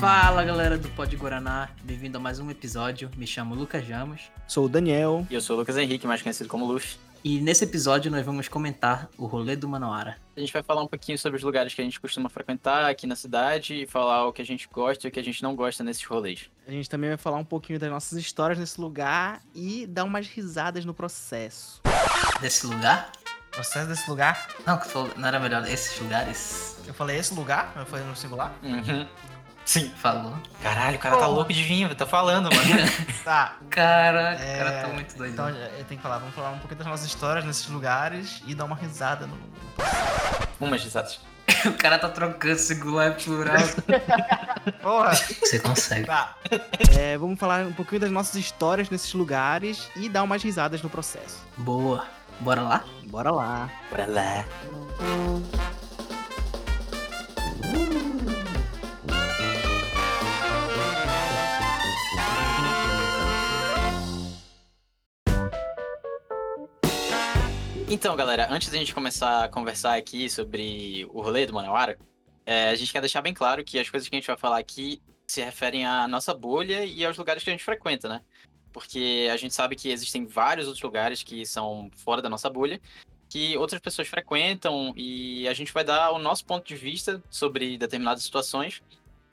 Fala galera do Pod Guaraná, bem-vindo a mais um episódio. Me chamo Lucas Jamos Sou o Daniel. E eu sou o Lucas Henrique, mais conhecido como Luffy. e nesse episódio nós vamos comentar o rolê do Manauara. A gente vai falar um pouquinho sobre os lugares que a gente costuma frequentar aqui na cidade e falar o que a gente gosta e o que a gente não gosta nesses rolês. A gente também vai falar um pouquinho das nossas histórias nesse lugar e dar umas risadas no processo. Desse lugar? Processo desse lugar? Não, que falou- não era melhor esses lugares? Eu falei esse lugar? Eu falei no singular? Uhum. Sim. Falou. Caralho, o cara tá Porra. louco de vinho, tá falando, mano. Tá. Cara, É, o cara tá muito doido. Então eu tenho que falar, vamos falar um pouquinho das nossas histórias nesses lugares e dar uma risada no. Umas risadas. o cara tá trocando singular e plural. Porra! Você consegue. Tá. É, vamos falar um pouquinho das nossas histórias nesses lugares e dar umas risadas no processo. Boa. Bora lá? Bora lá. Bora lá. Então, galera, antes da gente começar a conversar aqui sobre o rolê do Manauara, é, a gente quer deixar bem claro que as coisas que a gente vai falar aqui se referem à nossa bolha e aos lugares que a gente frequenta, né? Porque a gente sabe que existem vários outros lugares que são fora da nossa bolha, que outras pessoas frequentam e a gente vai dar o nosso ponto de vista sobre determinadas situações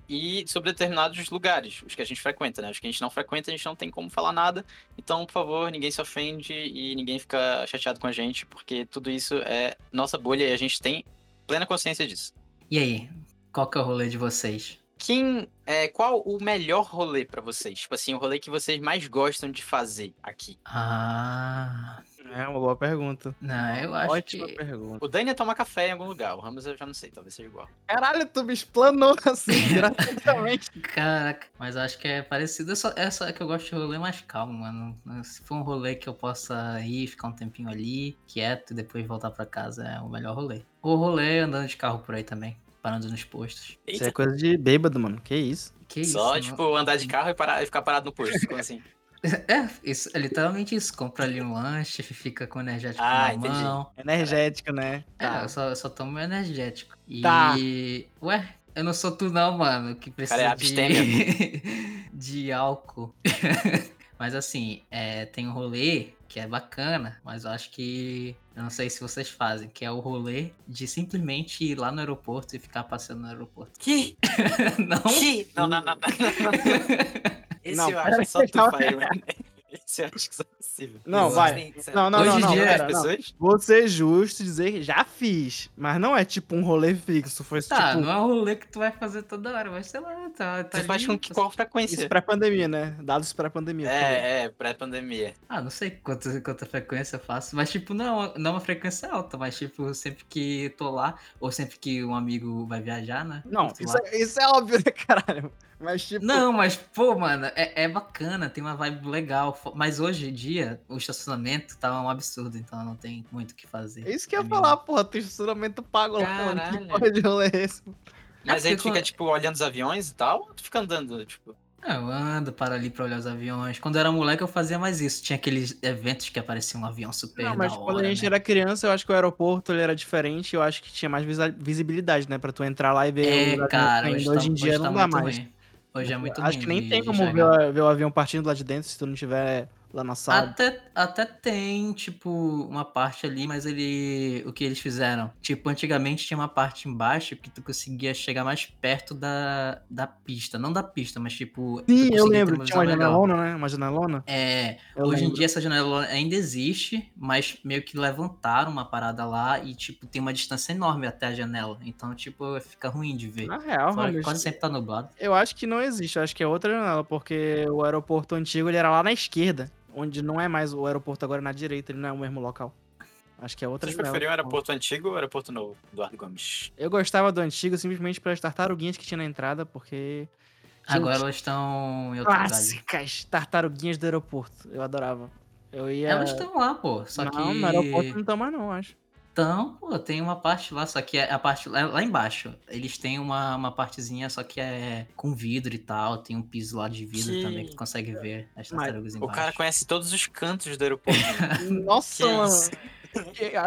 e sobre determinados lugares, os que a gente frequenta, né? Os que a gente não frequenta, a gente não tem como falar nada. Então, por favor, ninguém se ofende e ninguém fica chateado com a gente, porque tudo isso é nossa bolha e a gente tem plena consciência disso. E aí? Qual que é o rolê de vocês? Quem, é, qual o melhor rolê pra vocês? Tipo assim, o rolê que vocês mais gostam de fazer aqui? Ah. É uma boa pergunta. Não, eu acho Ótima que. pergunta. O Dani é tomar café em algum lugar, o Ramos eu já não sei, talvez seja igual. Caralho, tu me explanou assim, gratuitamente. Caraca, mas eu acho que é parecido. É só, é só que eu gosto de rolê mais calmo, mano. Se for um rolê que eu possa ir, ficar um tempinho ali, quieto, e depois voltar pra casa, é o melhor rolê. O rolê andando de carro por aí também, parando nos postos. Isso é coisa de bêbado, mano. Que isso? Que isso? Só, mano? tipo, andar de carro e, parar, e ficar parado no posto, como assim? É, isso, é literalmente isso. Compra ali um lanche, fica com energético Ah, na entendi. mão. Energético, né? É, eu só, eu só tomo energético. E. Tá. Ué, eu não sou tu, não, mano, que precisa Cara, é de... de álcool. mas assim, é, tem um rolê que é bacana, mas eu acho que. Eu não sei se vocês fazem, que é o rolê de simplesmente ir lá no aeroporto e ficar passeando no aeroporto. Que? não? Que? Não, não, não, não. Esse Não, eu acho que só tu faz, mano. Esse eu acho que só possível. Não, vai. Não, não, Hoje não, em não. dia, pera, as não. pessoas? Vou ser justo dizer que já fiz, mas não é tipo um rolê fixo. Foi Tá, tipo não é um rolê que tu vai fazer toda hora, mas sei lá, tá. tá Você faz com que, qual frequência? isso pré-pandemia, né? Dados pré-pandemia. É, é, pré-pandemia. Ah, não sei quanta, quanta frequência eu faço, mas tipo, não, não é uma frequência alta, mas tipo, sempre que tô lá, ou sempre que um amigo vai viajar, né? Não, isso é, isso é óbvio, né, caralho? Mas tipo. Não, mas, pô, mano, é, é bacana, tem uma vibe legal. Mas hoje em dia, o estacionamento tá um absurdo, então não tem muito o que fazer. É isso que eu ia falar, porra, tem estacionamento pago lá, mano. Que porra de rolê é esse? Mas aí tu fica, tipo, olhando os aviões e tal, ou tu fica andando, tipo... Ah, eu ando para ali pra olhar os aviões. Quando eu era moleque, eu fazia mais isso. Tinha aqueles eventos que aparecia um avião super Não, mas da quando hora, a gente né? era criança, eu acho que o aeroporto ele era diferente, eu acho que tinha mais visibilidade, né? Pra tu entrar lá e ver É, cara, hoje, Hoje, tá, em dia hoje não tá dá mais. ruim. Hoje é muito acho ruim que nem tem como ver, ver o avião partindo lá de dentro se tu não tiver lá na sala. Até, até tem, tipo, uma parte ali, mas ele. O que eles fizeram? Tipo, antigamente tinha uma parte embaixo que tu conseguia chegar mais perto da, da pista. Não da pista, mas tipo. Sim, eu lembro, tinha uma legal. janelona, né? Uma janelona. É, Eu hoje em lembro. dia essa janela ainda existe, mas meio que levantaram uma parada lá e, tipo, tem uma distância enorme até a janela. Então, tipo, fica ruim de ver. Na real, Fora Ramos, quase sempre tá nublado. eu acho que não existe, eu acho que é outra janela, porque o aeroporto antigo ele era lá na esquerda, onde não é mais o aeroporto agora é na direita, ele não é o mesmo local. Acho que é outra Vocês janela. preferiam o aeroporto antigo ou o aeroporto novo, Eduardo Gomes? Eu gostava do antigo simplesmente pelas tartaruguinhas que tinha na entrada, porque. Gente, Agora elas estão em outro. Clássicas tartaruguinhas do aeroporto. Eu adorava. Eu ia. Elas estão lá, pô. Só não, que. no aeroporto não estão mais, não, acho. Então, pô, tem uma parte lá, só que é a parte lá, lá embaixo. Eles têm uma, uma partezinha, só que é com vidro e tal. Tem um piso lá de vidro Que- também que tu consegue ver as tartarugas O embaixo. cara conhece todos os cantos do aeroporto. Nossa?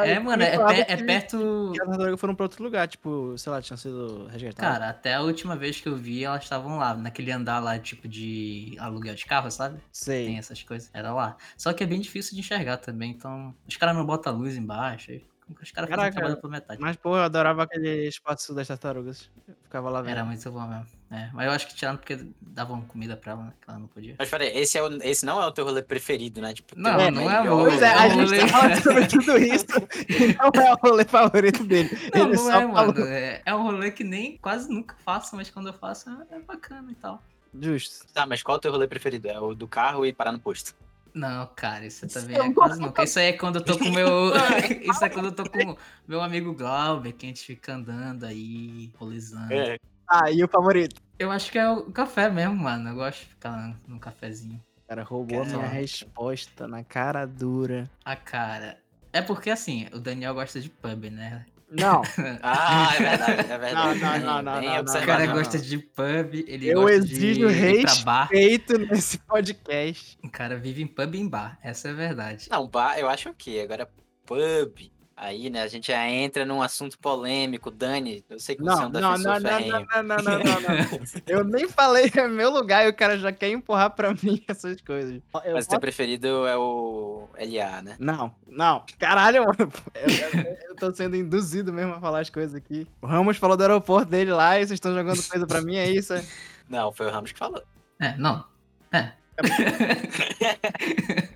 É, mano, é, Falava pe- é perto. que as tartarugas foram pra outro lugar, tipo, sei lá, tinham sido resgatadas. Cara, até a última vez que eu vi, elas estavam lá, naquele andar lá, tipo de aluguel de carro, sabe? Tem sei. essas coisas. Era lá. Só que é bem difícil de enxergar também, então. Os caras não botam luz embaixo. Os caras Caraca, trabalho por metade. Mas, pô, eu adorava aquele espaço das tartarugas. Eu ficava lá vendo. Era muito bom mesmo. É, mas eu acho que tiraram porque davam comida pra ela, né? Que ela não podia. Mas peraí, esse, é o, esse não é o teu rolê preferido, né? Tipo, Não, não é o- Pois é, a o gente rolê- tá sobre tudo isso e não é o rolê favorito dele. Não, Ele não só é, falou. mano. É, é um rolê que nem quase nunca faço, mas quando eu faço é, é bacana e tal. Justo. Tá, mas qual é o teu rolê preferido? É o do carro e parar no posto. Não, cara, isso também Eu é não quase nunca. Isso aí é quando eu tô com meu. isso é quando eu tô com meu amigo Glauber, que a gente fica andando aí, rolizando. É. Ah, e o favorito? Eu acho que é o café mesmo, mano. Eu gosto de ficar num cafezinho. Cara, roubou a minha resposta na cara dura. Ah, cara. É porque assim, o Daniel gosta de pub, né? Não, Ah, é verdade, é verdade. Não, não, não, não, não, não. O cara não, gosta não. de pub, ele eu gosta exijo de respeito nesse podcast. O cara vive em pub e em bar, essa é a verdade. Não, bar, eu acho que agora pub. Aí, né, a gente já entra num assunto polêmico. Dani, eu sei que você é Não, um não, não, não, não, não, não, não, não, não. Eu nem falei é meu lugar e o cara já quer empurrar pra mim essas coisas. Eu Mas o teu preferido é o LA, né? Não, não. Caralho, mano. Eu, eu- eu tô sendo induzido mesmo a falar as coisas aqui. O Ramos falou do aeroporto dele lá e vocês estão jogando coisa pra mim, é isso? é? Não, foi o Ramos que falou. É, não. É.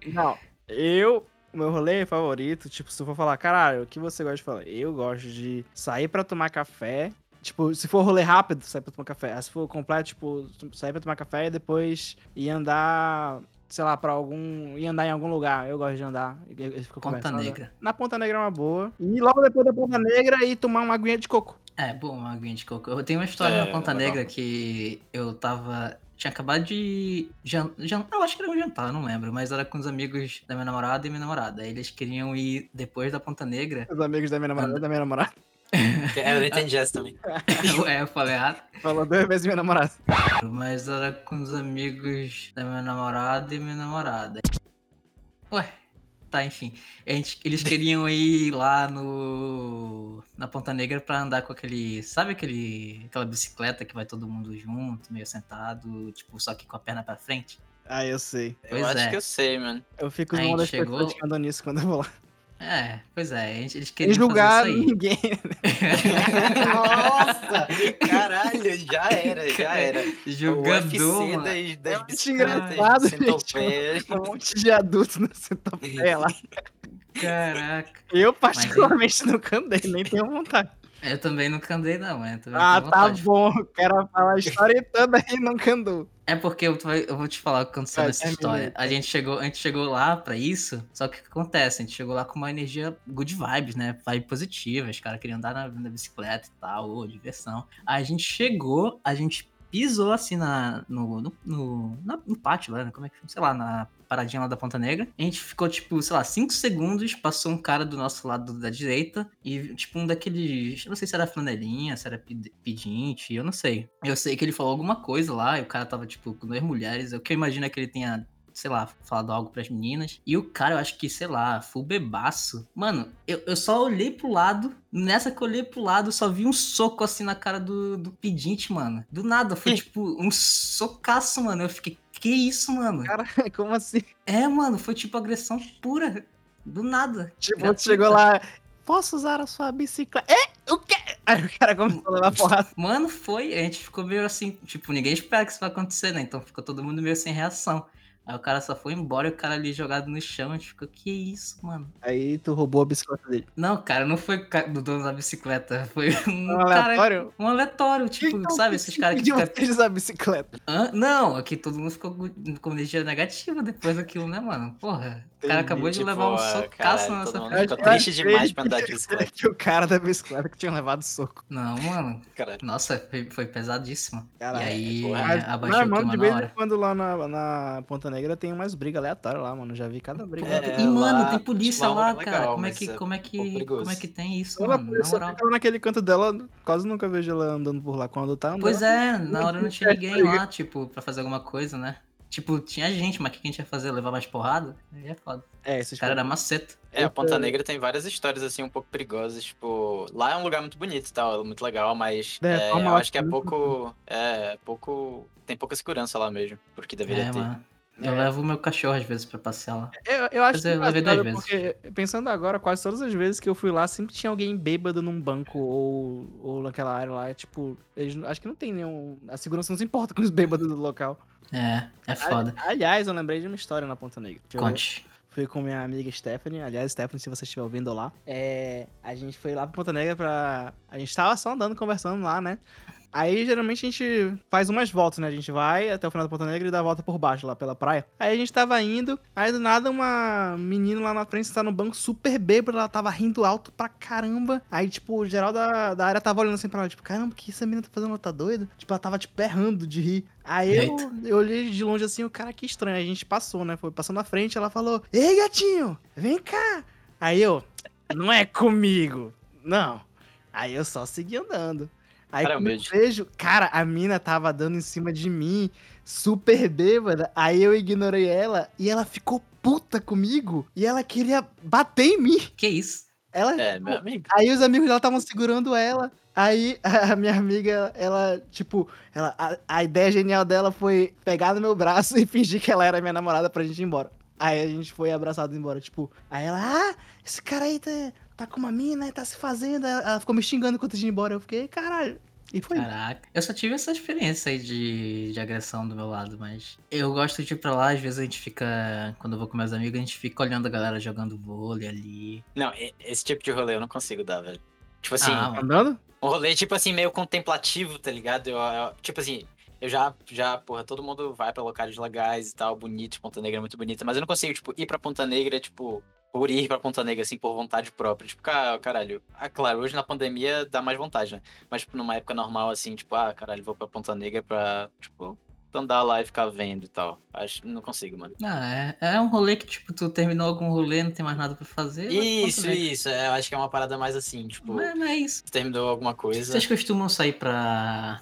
Não. Eu, o meu rolê favorito, tipo, se eu for falar, caralho, o que você gosta de falar? Eu gosto de sair pra tomar café. Tipo, se for rolê rápido, sair pra tomar café. Se for completo, tipo, sair pra tomar café e depois ir andar, sei lá, pra algum. ir andar em algum lugar. Eu gosto de andar. Eu, eu fico Ponta conversando. Negra. Na Ponta Negra é uma boa. E logo depois da Ponta Negra ir tomar uma aguinha de coco. É, bom, uma aguinha de coco. Eu tenho uma história É, na Ponta legal. Negra que eu tava. Tinha acabado de. Jan... jan- Eu acho que era um jantar, não lembro. Mas era com os amigos da minha namorada e minha namorada. Eles queriam ir depois da Ponta Negra. Os amigos da minha namorada, da minha namorada. É, eu não entendi essa também. é, eu falei errado. Falou duas vezes minha namorada. Mas era com os amigos da minha namorada e minha namorada. Ué, tá, enfim. Gente, eles queriam ir lá no. na Ponta Negra pra andar com aquele. Sabe aquele. aquela bicicleta que vai todo mundo junto, meio sentado, tipo, só que com a perna pra frente? Ah, eu sei. Eu Pois acho é. que eu sei, mano. Eu fico Aí numa das chegou- pessoas que andam nisso quando eu vou lá. É, pois é, a gente- eles queriam julgar fazer isso aí. ninguém. Nossa! Caralho, já era, já era. O Jogador, UFC das, É engraçado, gente. Um monte de adultos no centopeia lá. Caraca. Eu, particularmente, nunca andei, nem tenho vontade. Eu também nunca andei, não, é. também Ah, tá bom. O cara fala a história toda e nunca andou. É porque eu, eu vou te falar o que aconteceu Vai, nessa termina história. A gente, chegou, a gente chegou lá pra isso, só que o que acontece? A gente chegou lá com uma energia good vibes, né? Vibe positiva, os caras queriam andar na, na bicicleta e tal, ô, diversão. A gente chegou, a gente pisou assim na, no, no, no, na- no pátio lá, né? Como é que sei lá, na paradinha lá da Ponta Negra. A gente ficou, tipo, sei lá, 5 segundos, passou um cara do nosso lado da direita e, tipo, um daqueles. Eu não sei se era flanelinha, se era ped- pedinte, eu não sei. Eu sei que ele falou alguma coisa lá e o cara tava, tipo, com duas mulheres. O que eu imagino é que ele tenha. Sei lá, falado algo pras meninas. E o cara, eu acho que, sei lá, full bebaço. Mano, eu, eu só olhei pro lado. Nessa que eu olhei pro lado, eu só vi um soco assim na cara do, do pedinte, mano. Do nada, foi tipo um socaço, mano. Eu fiquei, que isso, mano? Cara, como assim? É, mano, foi tipo agressão pura. Do nada. Tipo, Gratuita. chegou lá. Posso usar a sua bicicleta? É? O quê? Aí o cara começou a levar porrada. Mano, foi. A gente ficou meio assim, tipo, ninguém espera que isso vai acontecer, né? Então ficou todo mundo meio sem reação. Aí o cara só foi embora e o cara ali jogado no chão. A gente ficou, que isso, mano? Aí tu roubou a bicicleta dele. Não, cara, não foi do dono da bicicleta. Foi um, Um cara. aleatório? Um aleatório, tipo, Então, sabe? Esses caras que pediu ficam. vocês a bicicleta. Hã? Não, aqui todo mundo ficou com energia negativa depois daquilo, né, mano? Porra, o cara acabou de Tipo, levar um ah, socaço nossa mundo frente. ficou triste demais pra andar de bicicleta. Que o cara da bicicleta que tinha levado soco. Não, mano. Caralho. Nossa, foi, foi pesadíssimo. Caralho. e aí, porra. é, Mas, abaixou mas, o mano, clima de na vez em hora. quando lá na, na Ponta Negra tem umas brigas aleatórias lá, mano. Já vi cada briga. É, e, mano, lá, tem polícia tipo, é lá, legal, cara. Como é que, é como é que, perigoso. como é que tem isso, Quando a mano? Na moral. naquele canto dela, quase nunca vejo ela andando por lá. Quando tá andando. Pois é, na hora não tinha É, ninguém tá lá, tipo, pra fazer alguma coisa, né? Tipo, tinha gente, mas o que a gente ia fazer? Levar mais porrada? Aí é foda. É, esses Os caras eram maceta. É, a Ponta Negra tem várias histórias, assim, um pouco perigosas. Tipo, lá é um lugar muito bonito e tal, muito legal, mas É, é, toma eu acho que é pouco. É, pouco. Tem pouca segurança lá mesmo, porque deveria É, ter. mano. Eu É. levo o meu cachorro às vezes pra passear lá. Eu, eu acho Mas eu levei duas porque, pensando agora, quase todas as vezes que eu fui lá, sempre tinha alguém bêbado num banco ou, ou naquela área lá. É, tipo, eles, acho que não tem nenhum. A segurança não se importa com os bêbados do local. É, é foda. Ali- Aliás, eu lembrei de uma história na Ponta Negra. que Conte. Fui com minha amiga Stephanie. Aliás, Stephanie, se você estiver ouvindo lá. É, a gente foi lá pra Ponta Negra pra. A gente tava só andando, conversando lá, né? Aí, geralmente, a gente faz umas voltas, né? A gente vai até o final da Ponta Negra e dá a volta por baixo, lá pela praia. Aí a gente tava indo, aí do nada uma menina lá na frente tá no banco super bêbada, ela tava rindo alto pra caramba. Aí, tipo, o geral da, da área tava olhando assim pra ela, tipo, caramba, o que essa menina tá fazendo? Ela tá doida? Tipo, ela tava, tipo, errando de rir. Aí eu, eu olhei de longe assim, o cara, que estranho. Aí a gente passou, né? Foi passando na frente, ela falou, ei, gatinho, vem cá. Aí eu, não é comigo, não. Aí eu só segui andando. Aí Cara, quando eu vejo, cara, a mina tava dando em cima de mim, super bêbada. Aí eu ignorei ela e ela ficou puta comigo e ela queria bater em mim. Que isso? Ela, É, meu amigo. Aí os amigos dela estavam segurando ela. Aí a minha amiga, ela, tipo, ela, a, a ideia genial dela foi pegar no meu braço e fingir que ela era minha namorada pra gente ir embora. Aí a gente foi abraçado embora, tipo, aí ela, ah, esse cara aí tá, tá com uma mina, tá se fazendo. Ela ficou me xingando enquanto a gente ia embora. Eu fiquei, caralho. E foi. Caraca. Eu só tive essa experiência aí de, de agressão do meu lado, mas eu gosto de ir pra lá, às vezes a gente fica. Quando eu vou com meus amigos, a gente fica olhando a galera jogando vôlei ali. Não, esse tipo de rolê eu não consigo dar, velho. Tipo assim, Ah. Andando? um rolê, tipo assim, meio contemplativo, tá ligado? Eu, eu- tipo assim, eu já, já, porra, todo mundo vai pra locais legais e tal, bonito, Ponta Negra é muito bonita, mas eu não consigo, tipo, ir pra Ponta Negra, tipo, por ir pra Ponta Negra, assim, por vontade própria. Tipo, ca- caralho. Ah, claro, hoje na pandemia dá mais vontade, né? Mas, tipo, numa época normal, assim, tipo, ah, caralho, vou pra Ponta Negra pra, tipo, andar lá e ficar vendo e tal. Acho, não consigo, mano. Ah, é, é um rolê que, tipo, tu terminou algum rolê, não tem mais nada pra fazer. Isso, isso. é, acho que é uma parada mais assim, tipo, Mas, mas é isso. terminou alguma coisa. Vocês costumam sair pra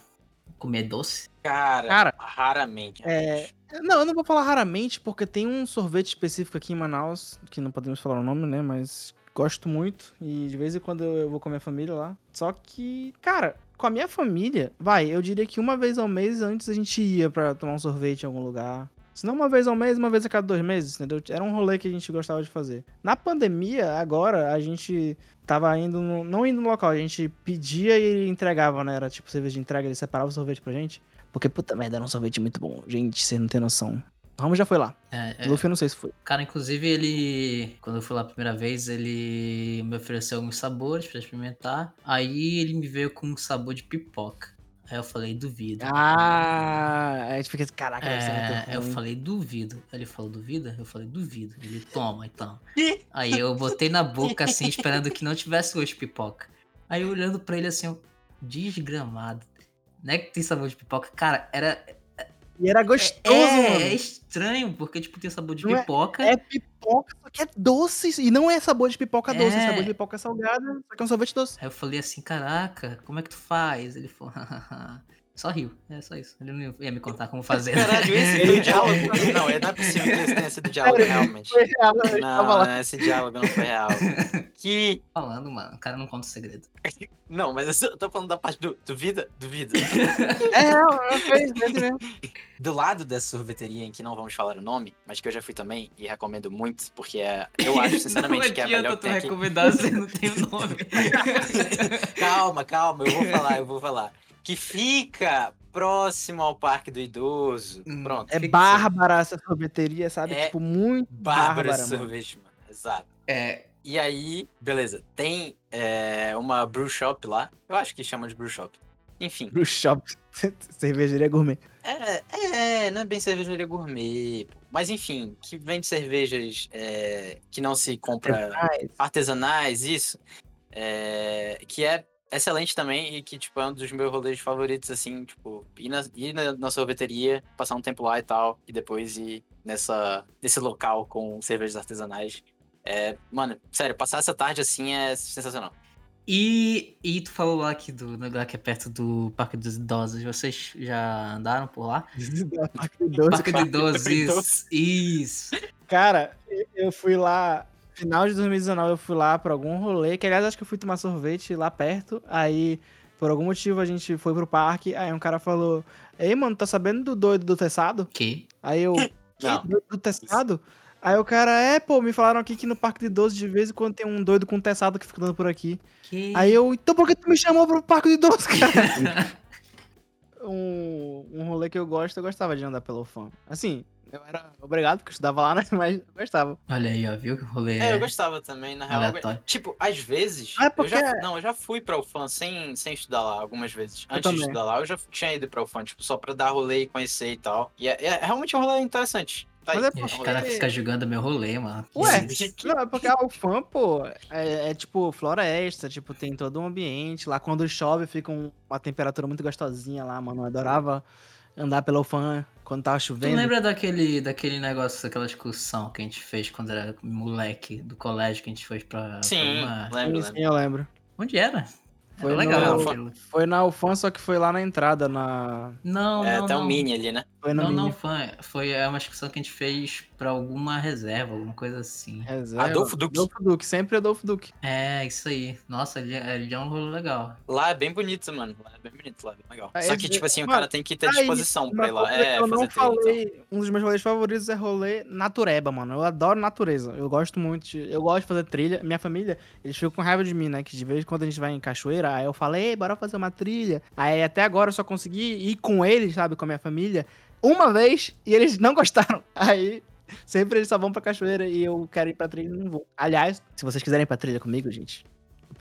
comer doce? Cara, Cara, raramente. é. Não, eu não vou falar raramente, porque tem um sorvete específico aqui em Manaus, que não podemos falar o nome, né? Mas gosto muito. E de vez em quando eu vou com a minha família lá. Só que, cara, com a minha família, vai, eu diria que uma vez ao mês antes a gente ia pra tomar um sorvete em algum lugar. Se não uma vez ao mês, uma vez a cada dois meses, entendeu? Era um rolê que a gente gostava de fazer. Na pandemia, agora, a gente tava indo, no, não indo no local, a gente pedia e ele entregava, né? Era tipo cerveja de entrega, ele separava o sorvete pra gente. Porque, puta merda, era um sorvete muito bom. Gente, você não tem noção. O Ramos já foi lá. É, é. Luffy eu não sei se foi. Cara, inclusive ele, quando eu fui lá a primeira vez, ele me ofereceu alguns sabores pra experimentar. Aí ele me veio com um sabor de pipoca. Aí eu falei, duvido. Ah, a gente fica assim, caraca, É, eu falei, duvido. Aí ele falou, duvida? Eu falei, duvido. Ele, toma, então. Aí eu botei na boca, assim, esperando que não tivesse gosto de pipoca. Aí olhando pra ele, assim, eu, desgramado. Não é que tem sabor de pipoca? Cara, era... E era gostoso, é, mano. é estranho, porque, tipo, tem sabor de Não é- pipoca. É pipoca, só que é doce. E não é sabor de pipoca doce, é É. sabor de pipoca salgada, só que é um sorvete doce. Aí eu falei assim, caraca, como é que tu faz? Ele falou, só riu, é só isso. Ele não ia me contar como fazer. né? Caralho, esse foi o diálogo. Não, é- não é possível que esse tenha sido diálogo, realmente. Foi real, Não, lá. não, esse diálogo não foi real. Que. Falando, mano, o cara não conta o segredo. Não, mas eu tô falando da parte do. Duvida? Duvida. É real, foi isso mesmo. Do lado dessa sorveteria em que não vamos falar o nome, mas que eu já fui também e recomendo muito, porque é, eu acho sinceramente que é a melhor que tem aqui. recomendar se não tem o nome. Calma, calma, eu vou falar, eu vou falar. Que fica próximo ao Parque do Idoso. Hum, Pronto. É bárbara essa sorveteria, sabe? É Tipo, muito Bárbara bárbara, sorvete, mano. Exato. É, E aí, beleza. Tem é, uma brew shop lá. Eu acho que chama de brew shop. Enfim. Pro shop. Cervejaria gourmet. É, é, não é bem cervejaria gourmet. pô. Mas enfim, que vende cervejas é, que não se compra Mas, artesanais, isso. é, que é excelente também e que, tipo, é um dos meus rolês favoritos, assim, tipo, ir na, ir na, na sorveteria, passar um tempo lá e tal, e depois ir nessa, nesse local com cervejas artesanais. É, mano, sério, passar essa tarde assim é sensacional. E, e tu falou lá aqui do lugar que é perto do Parque dos Idosos. Vocês já andaram por lá? Parque do Idoso, Parque do Parque Idoso, do isso. Isso. Cara, eu fui lá. Final de 2019 eu fui lá pra algum rolê, que aliás acho que eu fui tomar sorvete lá perto. Aí, por algum motivo, a gente foi pro parque. Aí um cara falou: Ei, mano, tá sabendo do doido do teçado? Que? Aí eu. Não. "Que doido do teçado? Aí o cara, é, pô, me falaram aqui que no Parque de Idoso de vez em quando tem um doido com teçado que fica andando por aqui. Que? Aí eu, então por que tu me chamou pro Parque de Idoso, cara? um, um rolê que eu gosto, eu gostava de andar pelo fã. Assim, eu era obrigado, porque eu estudava lá, né? Mas eu gostava. Olha aí, ó, viu que rolê É, eu é gostava também, na real. aleatório. Tipo, às vezes. Ah, é eu porque- já, não, eu já fui pra UFAM sem, sem estudar lá algumas vezes. Eu Antes de estudar lá, eu já tinha ido pra UFAM, tipo, só pra dar rolê e conhecer e tal. E é, é realmente um rolê interessante. Tá Mas é E os um rolê. caras ficam julgando meu rolê, mano. Ué, não, é porque a UFAM, pô, é, é tipo floresta, tipo, tem todo um ambiente. Lá quando chove fica um- uma temperatura muito gostosinha lá, mano. Eu adorava andar pela UFAM quando tava Tu chovendo. lembra daquele, daquele negócio, daquela excursão que a gente fez quando era moleque do colégio que a gente foi pra. pra Sim, uma- lembro, Sim, sim, lembro. eu lembro. Onde era? Foi Era legal. no-. Foi na UFAM, só que foi lá na entrada, na... Não, É, não, até não. um mini ali, né? Foi no Não, não, mini foi, foi é uma excursão que a gente fez pra alguma reserva, alguma coisa assim. reserva. Adolfo Duque. Adolfo Duque, sempre Adolfo Duque. É, isso aí. Nossa, ele, ele é um rolo legal. Lá é bem bonito, mano. Lá é bem bonito, lá é bem legal. Ah, Só esse- que, tipo assim, o mano, cara tem que ter Aí, disposição pra ir lá. É, eu não falei, um dos meus rolês favoritos é rolê natureba, mano. Eu adoro natureza. Eu gosto muito. de- eu gosto de fazer trilha. Minha família, eles ficam com raiva de mim, né? Que de vez em quando a gente vai em cachoeira, aí eu falei, ei, bora fazer uma trilha. Aí até agora eu só consegui ir com eles, sabe, com a minha família, uma vez e eles não gostaram. Aí sempre eles só vão pra cachoeira e eu quero ir pra trilha e não vou. Aliás, se vocês quiserem ir pra trilha comigo, gente,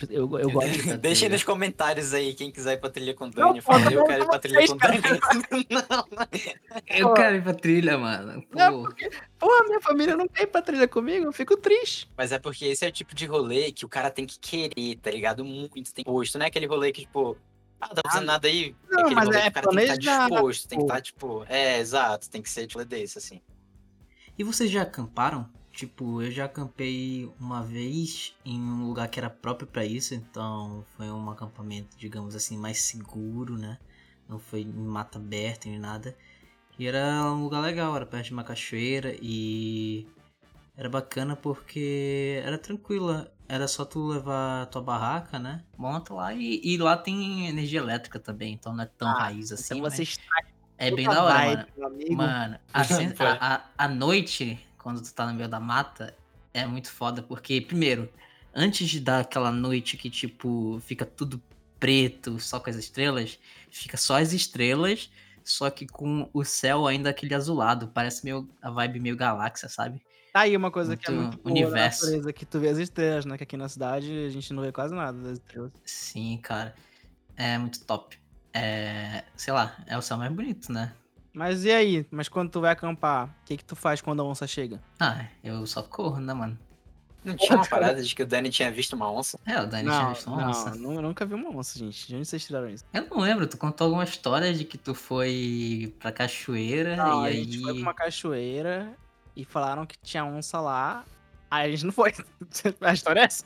eu, eu gosto. aí trilha. nos comentários aí quem quiser ir pra trilha com o Não, Dani. Fala, eu quero ir pra trilha com o Dani. Eu quero ir pra trilha, mano. Pô. Não, Pô, minha família não quer ir pra trilha comigo, eu fico triste. Mas é porque esse é o tipo de rolê que o cara tem que querer, tá ligado? Muito tem posto. Não é aquele rolê que, tipo, ah, tá fazendo nada aí. Não, aquele mas rolê é cara tem que estar planejado, disposto, tem que estar, tipo, é, exato, tem que ser tipo desse, assim. E vocês já acamparam? Tipo, eu já acampei uma vez em um lugar que era próprio pra isso, então foi um acampamento, digamos assim, mais seguro, né? Não foi em mata aberta nem nada. E era um lugar legal, era perto de uma cachoeira e era bacana porque era tranquila. Era só tu levar a tua barraca, né? Monta lá e, e lá tem energia elétrica também, então não é tão Ah, raiz assim. Então você está é bem da hora, vibe, mano. Mano, a, a- a noite, quando tu tá no meio da mata, é muito foda, porque, primeiro, antes de dar aquela noite que, tipo, fica tudo preto, só com as estrelas, fica só as estrelas, só que com o céu ainda aquele azulado, parece meio a vibe meio galáxia, sabe? Tá aí uma coisa que é Muito muito boa universo. na natureza, que tu vê as estrelas, né? Que aqui na cidade a gente não vê quase nada das estrelas. Sim, cara, é muito top. É, sei lá, é o céu mais bonito, né? Mas e aí? Mas quando tu vai acampar, o que que tu faz quando a onça chega? Ah, eu só corro, né, mano? Não tinha uma parada de que o Dani tinha visto uma onça? É, o Dani tinha não, visto uma onça. não, nu- nunca vi uma onça, gente. De onde vocês tiraram isso? Eu não lembro, tu contou alguma história de que tu foi pra cachoeira Não, e a aí. gente foi pra uma cachoeira e falaram que tinha onça lá. Aí a gente não foi. A história é essa.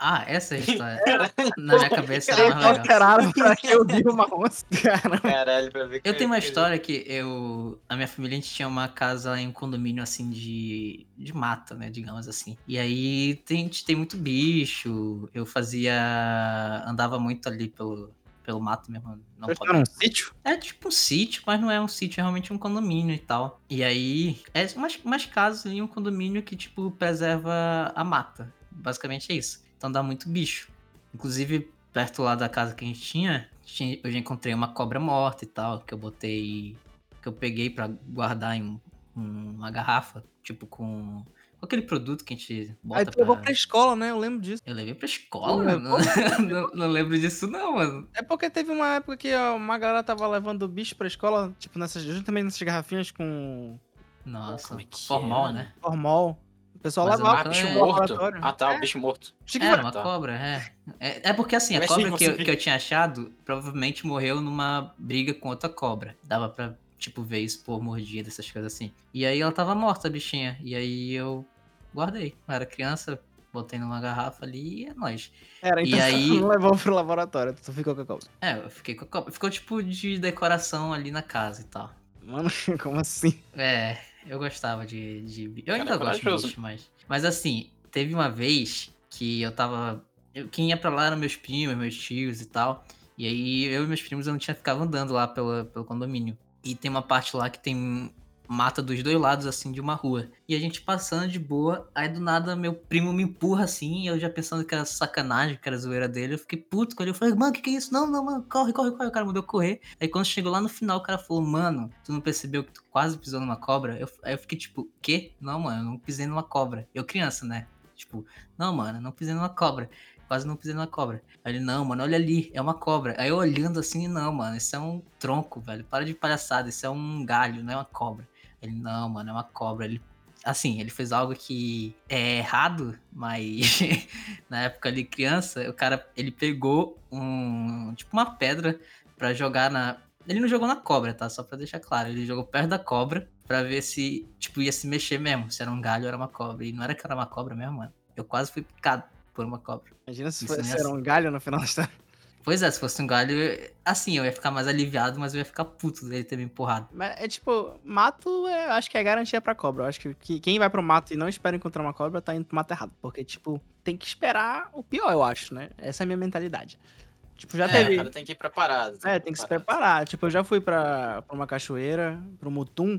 Ah, essa é a história. Na minha cabeça era mais legal. alteraram pra que eu vi uma onça. Cara, Caralho, pra ver Eu tenho uma história que eu. A minha família a gente tinha uma casa em um condomínio assim de. de mata, né? Digamos assim. E aí tem, a gente tem muito bicho. Eu fazia. andava muito ali pelo, pelo mato mesmo. Não pode num sítio? É tipo um sítio, mas não é um sítio, é realmente um condomínio e tal. E aí, é umas, umas casas ali, um condomínio que, tipo, preserva a mata. Basicamente é isso. Então dá muito bicho. Inclusive, perto lá da casa que a gente tinha, eu já encontrei uma cobra morta e tal, que eu botei. que eu peguei pra guardar em um- uma garrafa, tipo, com. Aquele produto que a gente bota Aí tu levou pra. pra escola, né? Eu lembro disso. Eu levei pra escola, Tu mano. não, não lembro disso, não, mano. É porque teve uma época que uma galera tava levando bicho pra escola, tipo, nessas, justamente nessas garrafinhas com Nossa, Como é que formal, é, né? formol. O pessoal Mas levava Ah, bicho é- morto. Ah, tá, É, o bicho morto. que Era era- uma tá. cobra, é. é. é porque assim, a cobra que eu, que eu tinha achado provavelmente morreu numa briga com outra cobra. Dava pra, tipo, ver expor mordida, essas coisas assim. E aí ela tava morta, a bichinha. E aí eu guardei. Eu era criança, botei numa garrafa ali e é nóis. Era, E então aí- você não levou pro laboratório, tu ficou com a cobra. É, eu fiquei com a cobra. Ficou tipo de decoração ali na casa e tal. Mano, como assim? É, eu gostava de, de Eu Cara, ainda gosto de bicho, mas. Mas assim, teve uma vez que eu tava. Eu, quem ia pra lá eram meus primos, meus tios e tal. E aí eu e meus primos eu não tinha ficava andando lá pela, pelo condomínio. E tem uma parte lá que tem mata dos dois lados, assim, de uma rua. E a gente passando de boa, aí do nada meu primo me empurra assim, e eu já pensando que era sacanagem, que era zoeira dele, eu fiquei puto com ele. Eu falei, mano, que que é isso? Não, não, mano, corre, corre, corre. O cara mandou correr. Aí quando chegou lá no final, o cara falou, mano, tu não percebeu que tu quase pisou numa cobra? Eu, aí eu fiquei tipo, quê? Não, mano, eu não pisei numa cobra. Eu criança, né? Tipo, não, mano, não pisei numa cobra. Quase não pisei numa cobra. Aí ele, não, mano, olha ali, é uma cobra. Aí eu olhando assim, não, mano, isso é um tronco, velho. Para de palhaçada, isso é um galho, não é uma cobra. Ele, não, mano, é uma cobra. Ele, assim, ele fez algo que é errado, mas na época ali, criança, o cara, ele pegou um, tipo uma pedra pra jogar na... Ele não jogou na cobra, tá? Só pra deixar claro. Ele jogou perto da cobra pra ver se, tipo, ia se mexer mesmo. Se era um galho ou era uma cobra. E não era que era uma cobra mesmo, mano. Eu quase fui picado por uma cobra. Imagina se fosse é era um galho no final da história. Pois é, se fosse um galho, assim, eu ia ficar mais aliviado, mas eu ia ficar puto dele ter me empurrado. Mas é tipo, mato, é, eu acho que é garantia pra cobra. Eu acho que, que quem vai pro mato e não espera encontrar uma cobra tá indo pro mato errado. Porque, tipo, tem que esperar o pior, eu acho, né? Essa é a minha mentalidade. Tipo, já é, teve. cara tem que ir preparado. É, tem que se preparar. Tipo, eu já fui pra, pra uma cachoeira, pro Mutum.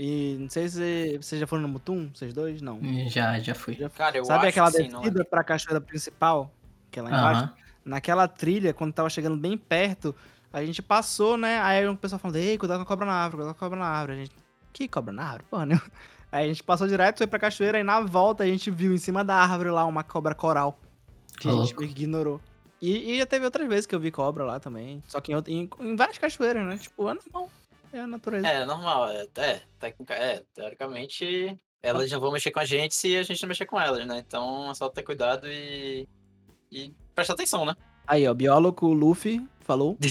E não sei se vocês já foram no Mutum, vocês dois? Não. Já, já fui. Já Cara, eu Sabe acho aquela que sim, não descida pra cachoeira principal? Que é lá embaixo? Naquela trilha, quando tava chegando bem perto, a gente passou, né? Aí o pessoal falando, ei, cuidado com a cobra na árvore, cuidado com a cobra na árvore. A gente, que cobra na árvore? Porra, né? Aí a gente passou direto, foi pra cachoeira, e na volta a gente viu em cima da árvore lá uma cobra coral. Que a gente ignorou. E, e já teve outras vezes que eu vi cobra lá também. Só que em, em, em várias cachoeiras, né? Tipo, é normal. É a natureza. É, normal. É, é, técnica, é, teoricamente, elas não vão mexer com a gente se a gente não mexer com elas, né? Então é só ter cuidado e. e prestar atenção, né? Aí, ó, biólogo Luffy falou.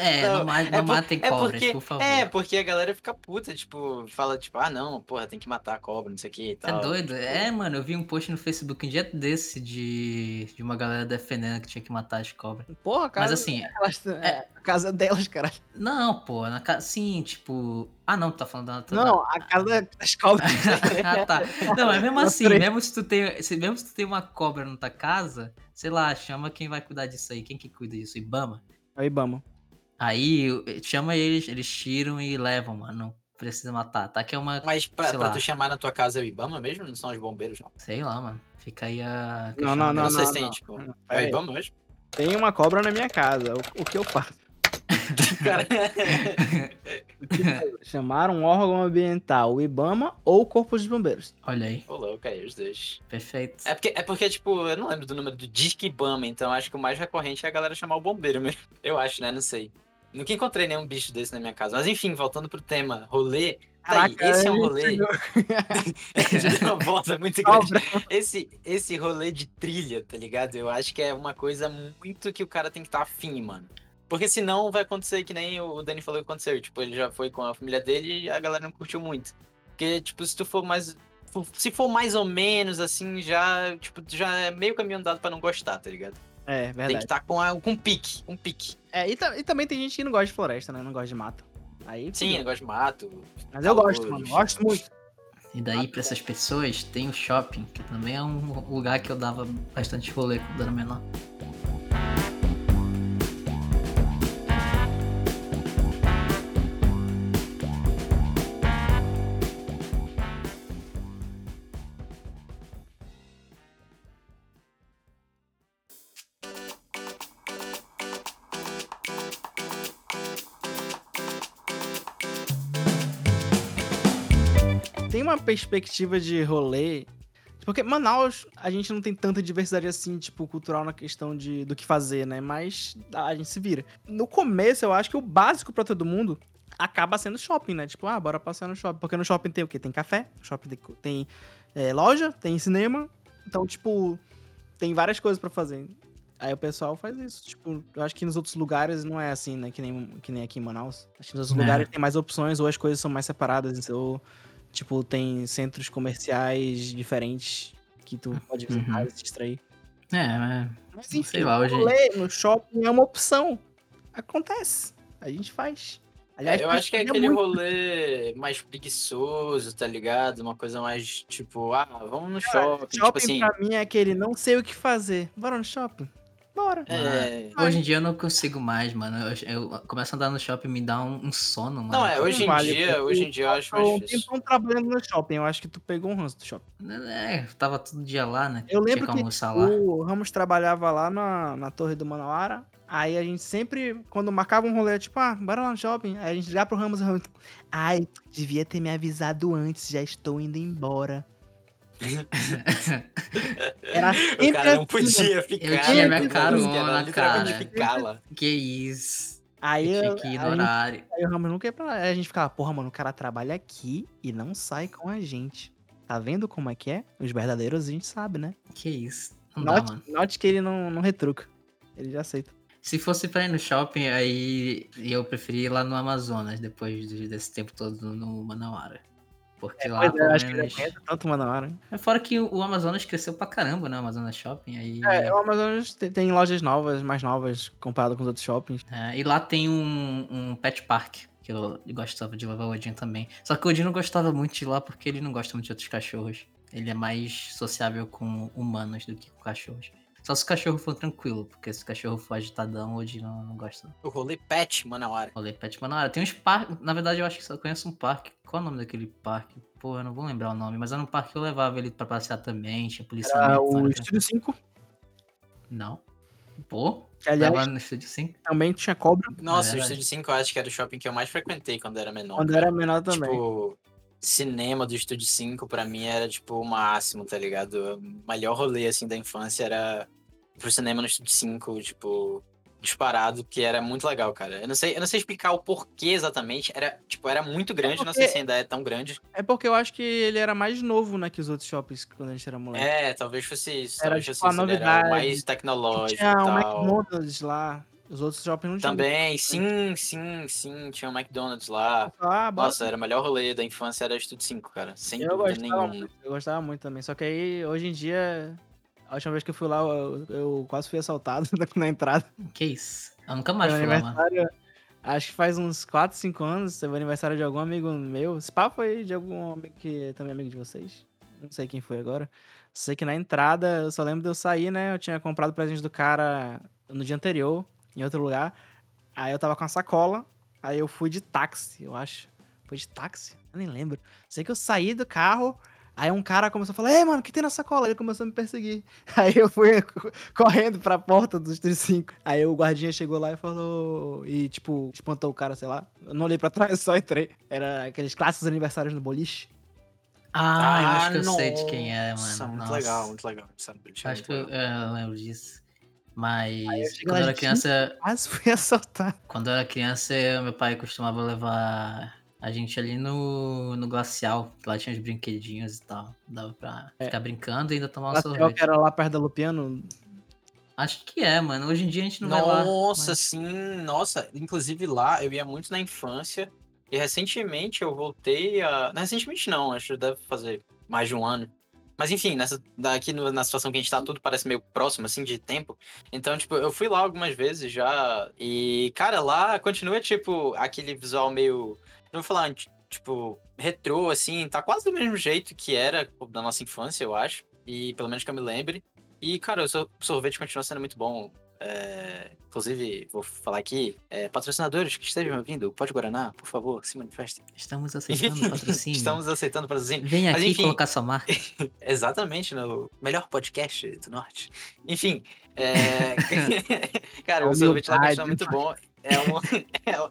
É, não, Não, ma- não é por- matem é cobras, porque- por favor. É, porque a galera fica puta, tipo, fala, tipo, ah, não, porra, tem que matar a cobra, não sei o que e é tal. doido? Tipo, É, mano, eu vi um post no Facebook um dia desse de, de uma galera defendendo que tinha que matar as cobras. Porra, cara. Mas assim, Elas, é, a casa delas, cara. não, pô, na casa. Sim, tipo. Ah, não, tu tá falando da. da- Não, a casa das cobras. ah, tá. Não, mas mesmo Não, assim, mesmo se, tu tem, se, mesmo se tu tem uma cobra na tua casa, sei lá, chama quem vai cuidar disso aí. Quem que cuida disso? Ibama? Aí, Bama. Aí eh, chama eles, eles tiram e levam, mano. Não precisa matar. Tá que é uma. Mas pra, pra tu chamar na tua casa é o Ibama mesmo? Não são os bombeiros, não? Sei lá, mano. Fica aí a. Não, não, Eu não, não, sei não, se tem, não. tipo. Não, É o aí. Ibama mesmo? Tem uma cobra na minha casa. O, o que eu faço? Cara, Chamar um órgão ambiental, o IBAMA ou o Corpo de Bombeiros. Olha aí, Ô, louco, aí, os dois. perfeito. É porque, é porque, tipo, eu não lembro do número do Disque Ibama, então acho que o mais recorrente é a galera chamar o bombeiro mesmo. Eu acho, né? Não sei. Nunca encontrei nenhum bicho desse na minha casa. Mas enfim, voltando pro tema, rolê. Tá aí, esse é um rolê. de uma volta muito grande. Esse, esse rolê de trilha, tá ligado? Eu acho que é uma coisa muito que o cara tem que estar afim, mano. Porque senão vai acontecer que nem o Dani falou que aconteceu. Tipo, ele já foi com a família dele e a galera não curtiu muito. Porque, tipo, se tu for mais. Se for mais ou menos assim, já, tipo, já é meio caminho andado pra não gostar, tá ligado? É, Tem que verdade. estar com, a, com pique, com pique. É, e, e também tem gente que não gosta de floresta, né? Não gosta de mato. Aí, Sim, fudeu. negócio de mato. Mas eu gosto, mano. Gosto muito. E daí, pra essas pessoas, tem o shopping, que também é um lugar que eu dava bastante rolê quando era menor. Perspectiva de rolê. Porque Manaus, a gente não tem tanta diversidade assim, tipo, cultural na questão de, do que fazer, né? Mas a gente se vira. No começo, eu acho que o básico pra todo mundo acaba sendo shopping, né? Tipo, ah, bora passear no shopping. Porque no shopping tem o quê? Tem café, shopping tem, é, loja, tem cinema. Então, tipo, tem várias coisas pra fazer. Aí o pessoal faz isso. Tipo, eu acho que nos outros lugares não é assim, né? Que nem, que nem aqui em Manaus. Acho que nos outros É. lugares tem mais opções, ou as coisas são mais separadas, ou, tipo, tem centros comerciais diferentes que tu pode visitar Uhum. e se distrair. É, mas Mas Sei enfim, lá, hoje- rolê no shopping é uma opção. Acontece. A gente faz. Aliás, É, eu acho que é aquele muito- rolê mais preguiçoso, tá ligado? Uma coisa mais tipo, ah, vamos no shopping. Shopping tipo assim. pra mim é aquele não sei o que fazer. Bora no shopping? Bora. É... hoje em dia eu não consigo mais, mano. Eu, eu começo a andar no shopping e me dá um, um sono, mano. Não, é, hoje em Vale, dia, pô. hoje em dia eu acho Eu um mais difícil. tempão trabalhando no shopping. Eu acho que tu pegou um ranço do shopping. É, tava todo dia lá, né? Eu Tinha lembro que que almoçar lá. o Ramos trabalhava lá na, na Torre do Manauara. Aí a gente sempre, quando marcava um rolê, tipo, ah, bora lá no shopping. Aí a gente ligava pro Ramos e Ramos, ai, devia ter me avisado antes, já estou indo embora. Era O cara não assim, podia ficar. Eu tinha né? minha carona, Era literalmente cara. Que isso. Aí, Eu eu, tinha que ir a no gente- horário. aí o Ramos nunca ia pra lá. Aí a gente ficava, porra, mano, o cara trabalha aqui e não sai com a gente. Tá vendo como é que é? Os verdadeiros a gente sabe, né? Que isso. Não dá, Note, mano. note que ele não, não retruca. Ele já aceita. Se fosse pra ir no shopping, aí eu preferia ir lá no Amazonas, depois de- desse tempo todo no Manauara. Porque lá, Pois é, pelo acho que ele menos... aguenta tanto uma na hora. É fora que o Amazonas cresceu pra caramba, né? O Amazonas Shopping. Aí... É, o Amazonas tem, tem lojas novas, mais novas, comparado com os outros shoppings. É, e lá tem um, um pet park, que eu gostava de levar o Odin também. Só que o Odin não gostava muito de ir lá porque ele não gosta muito de outros cachorros. Ele é mais sociável com humanos do que com cachorros. Só se o cachorro for tranquilo, porque se o cachorro for agitadão, o Odin não, não gosta. O rolê pet, Manauara. Rolê pet Manoara. Tem uns parques. Na verdade, eu acho que só conheço um parque. Qual é o nome daquele parque? Pô, eu não vou lembrar o nome, mas era um parque que eu levava ele pra passear também. Tinha policiamento. Era o né? Estúdio 5, Não. Pô, que aliás tava no estúdio sim. também tinha cobra Nossa, o verdade. Estúdio 5 eu acho que era o shopping que eu mais frequentei quando era menor. quando era menor também. Tipo, cinema do Estúdio 5 pra mim era tipo o máximo, tá ligado? O melhor rolê assim da infância era pro cinema no Estúdio 5, tipo, disparado, que era muito legal, cara. Eu não sei, eu não sei explicar o porquê exatamente, era, tipo, era muito grande, não sei porque- se ainda é tão grande. É porque eu acho que ele era mais novo, né, que os outros shoppings quando a gente era moleque. É, talvez fosse isso, Era, talvez tipo, fosse isso, novidade. mais tecnológico tinha e tal. McDonald's lá. Os outros shoppings não tinham. Também, sim, sim, sim, tinha o McDonald's lá. Ah. Nossa, era o melhor rolê da infância, era Estúdio 5, cara. Sem eu dúvida gostava, nenhuma. muito, eu gostava muito também. Só que aí, hoje em dia, a última vez que eu fui lá, eu, eu quase fui assaltado na entrada. Que isso? Eu nunca mais Meu fui lá, mano. aniversário, acho que faz uns 4, 5 anos, teve o aniversário de algum amigo meu. Esse papo foi de algum amigo que é também amigo de vocês. Não sei quem foi agora. Sei que na entrada, eu só lembro de eu sair, né? Eu tinha comprado o presente do cara no dia anterior, em outro lugar. Aí eu tava com a sacola, aí eu fui de táxi, eu acho. Foi de táxi? Eu nem lembro. Sei que eu saí do carro, aí um cara começou a falar, ei, mano, o que tem na sacola? Ele começou a me perseguir. Aí eu fui correndo pra porta do Estúdio 5. Aí o guardinha chegou lá e falou. E, tipo, espantou o cara, sei lá. Eu não olhei pra trás, só entrei. Era aqueles clássicos aniversários no boliche. Ah, eu acho que eu sei de quem é, mano. Muito Nossa. legal, muito legal. Sabe? Acho que eu, eu lembro disso. Mas quando eu era criança, Quase fui assaltado. quando eu era criança, eu- meu pai costumava levar a gente ali no, no glacial, que lá tinha os brinquedinhos e tal. Dava pra É. ficar brincando e ainda tomar um Glacial, sorvete. que era lá perto da Lupiano. Acho que é, mano. Hoje em dia a gente não vai lá. Nossa, mas- sim, nossa. Inclusive lá eu ia muito na infância. E recentemente eu voltei a. Não, recentemente não, acho que deve fazer mais de um ano. Mas enfim, nessa, daqui no- na situação que a gente tá, tudo parece meio próximo, assim, de tempo. Então, tipo, eu fui lá algumas vezes já. E, cara, lá continua, tipo, aquele visual meio. Não vou falar, tipo, retrô, assim, tá quase do mesmo jeito que era da nossa infância, eu acho. E pelo menos que eu me lembre. E, cara, o sor- sorvete continua sendo muito bom. É, inclusive, vou falar aqui, é, patrocinadores que estejam ouvindo, pode Guaraná, por favor, se manifestem. Estamos aceitando patrocínio. Estamos aceitando patrocínio. Vem Mas aqui enfim. colocar sua marca. Exatamente, no melhor podcast do Norte. Enfim, é... cara, o sorvete lá continua muito bom. É um,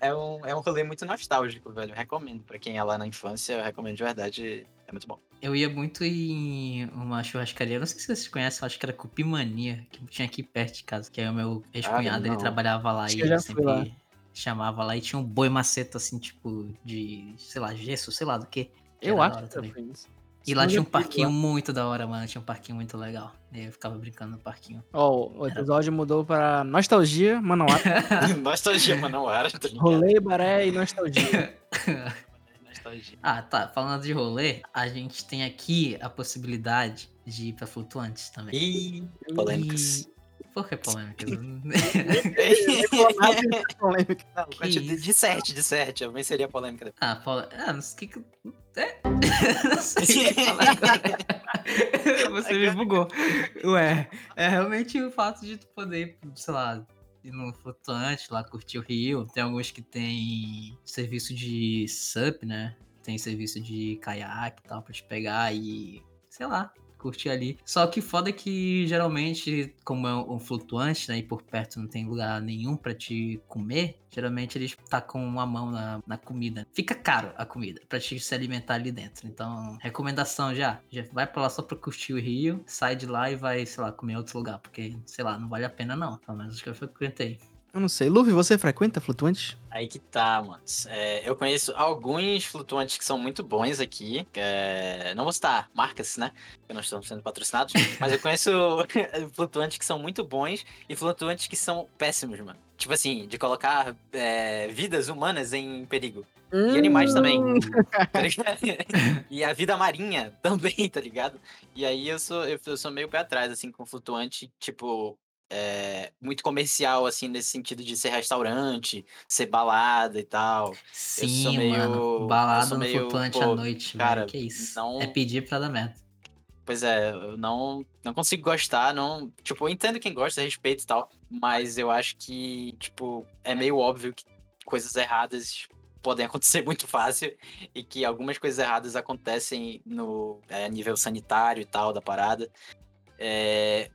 é, um- é, um, é rolê muito nostálgico, velho. Eu recomendo. Pra quem é lá na infância, eu recomendo de verdade. É muito bom. Eu ia muito em uma churrascaria, não sei se vocês conhecem, acho que era Cupimania, que tinha aqui perto de casa, que aí o meu ex-cunhado, ele não. trabalhava lá Acho e ele sempre lá. chamava lá e tinha um boi maceta assim, tipo, de, sei lá, gesso, sei lá do que. que Eu acho que eu. E lá tinha um parquinho lá. muito da hora, mano, tinha um parquinho muito legal. E aí eu ficava brincando no parquinho. Ó, o episódio mudou para nostalgia, Manauara. Nostalgia, era. ligado? Rolê, baré e nostalgia. Nostalgia. Ah, tá. Falando de rolê, a gente tem aqui a possibilidade de ir pra flutuantes também. Ih, polêmicas. Por que polêmicas? polêmica. Não, Que continua- isso? de certo, de certo. Eu venceria a polêmica depois. ah, pole... ah, não sei o que. que- É? não sei o que falar agora. Você me bugou. Ué, é realmente o fato de tu poder, sei lá, ir no flutuante lá, curtir o rio. Tem alguns que tem serviço de sup, né? Tem serviço de caiaque e tal, pra te pegar e, sei lá, curtir ali. Só que foda que geralmente, como é um flutuante, né? E por perto não tem lugar nenhum pra te comer, geralmente eles tacam uma mão na, na comida. Fica caro a comida pra te se alimentar ali dentro. Então, recomendação já. Já vai pra lá só pra curtir o rio, sai de lá e vai, sei lá, comer em outro lugar. Porque, sei lá, não vale a pena não. Pelo menos que eu frequentei. Eu não sei. Luffy, você frequenta flutuantes? Aí que tá, mano. É, eu conheço alguns flutuantes que são muito bons aqui. é, não vou citar marcas, né? Porque nós estamos sendo patrocinados. mas eu conheço flutuantes que são muito bons e flutuantes que são péssimos, mano. Tipo assim, de colocar é, vidas humanas em perigo. E animais também. tá e a vida marinha também, tá ligado? E aí eu sou, eu, eu sou meio pé atrás, assim, com flutuante, tipo, é, muito comercial, assim, nesse sentido de ser restaurante, ser balada e tal. Sim, meio- mano. Balada no meio, flutuante pô, à noite, cara, velho. Que isso? não- É pedir pra dar merda. Pois é, eu não, não consigo gostar, não. Tipo, eu entendo quem gosta, respeito e tal, mas eu acho que, tipo, é meio óbvio que coisas erradas podem acontecer muito fácil e que algumas coisas erradas acontecem no é, nível sanitário e tal da parada. É,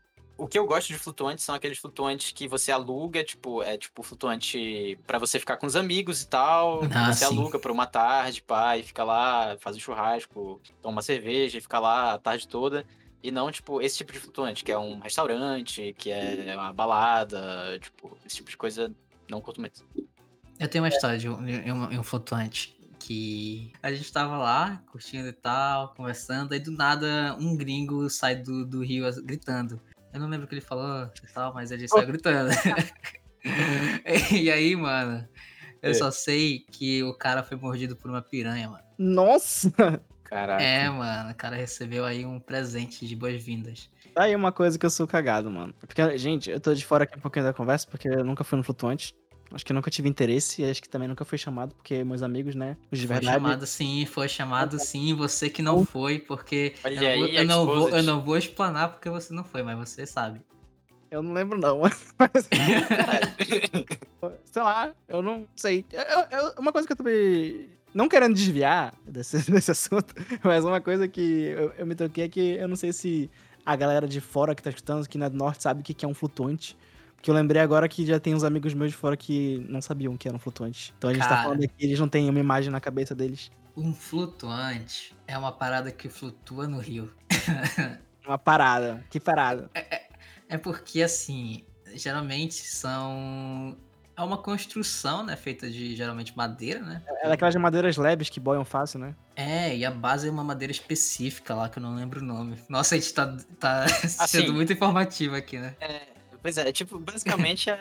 o que eu gosto de flutuantes são aqueles flutuantes que você aluga, tipo, é tipo flutuante pra você ficar com os amigos e tal. Ah, você sim. aluga por uma tarde, pá, e fica lá, faz um churrasco, toma uma cerveja e fica lá a tarde toda. E não, tipo, esse tipo de flutuante, que é um restaurante, que é uma balada, tipo, esse tipo de coisa, não curto muito. Eu tenho uma história de um, um- um flutuante que a gente tava lá, curtindo e tal, conversando, aí do nada um gringo sai do, do rio gritando. Eu não lembro o que ele falou e tal, mas ele saiu gritando. e aí, mano, eu É. só sei que o cara foi mordido por uma piranha, mano. Nossa! Caraca. É, mano, o cara recebeu aí um presente de boas-vindas. Tá aí uma coisa que eu sou cagado, mano. Porque, gente, eu tô de fora aqui um pouquinho da conversa, porque eu nunca fui no flutuante. Acho que eu nunca tive interesse e acho que também nunca fui chamado, porque meus amigos, né, os de Foi verdade. chamado sim, foi chamado sim, você que não foi, porque Olha eu, não vou, aí, eu, não vou, eu não vou explanar porque você não foi, mas você sabe. Eu não lembro, não. Mas, sei lá, eu não sei. Eu- eu- uma coisa que eu também. Não querendo desviar desse, desse assunto, mas uma coisa que eu, eu me toquei é que eu não sei se a galera de fora que tá escutando, que não é do norte, sabe o que que é um flutuante. Porque eu lembrei agora que já tem uns amigos meus de fora que não sabiam que era um flutuante. Então a gente tá Cara. falando aqui, eles não têm uma imagem na cabeça deles. Um flutuante é uma parada que flutua no rio. Uma parada. Que parada. É porque, assim, geralmente são. É uma construção, né? Feita de geralmente madeira, né? É daquelas madeiras leves que boiam fácil, né? É, e a base é uma madeira específica lá, que eu não lembro o nome. Nossa, a gente tá, tá Assim. sendo muito informativo aqui, né? É, pois é, tipo, basicamente é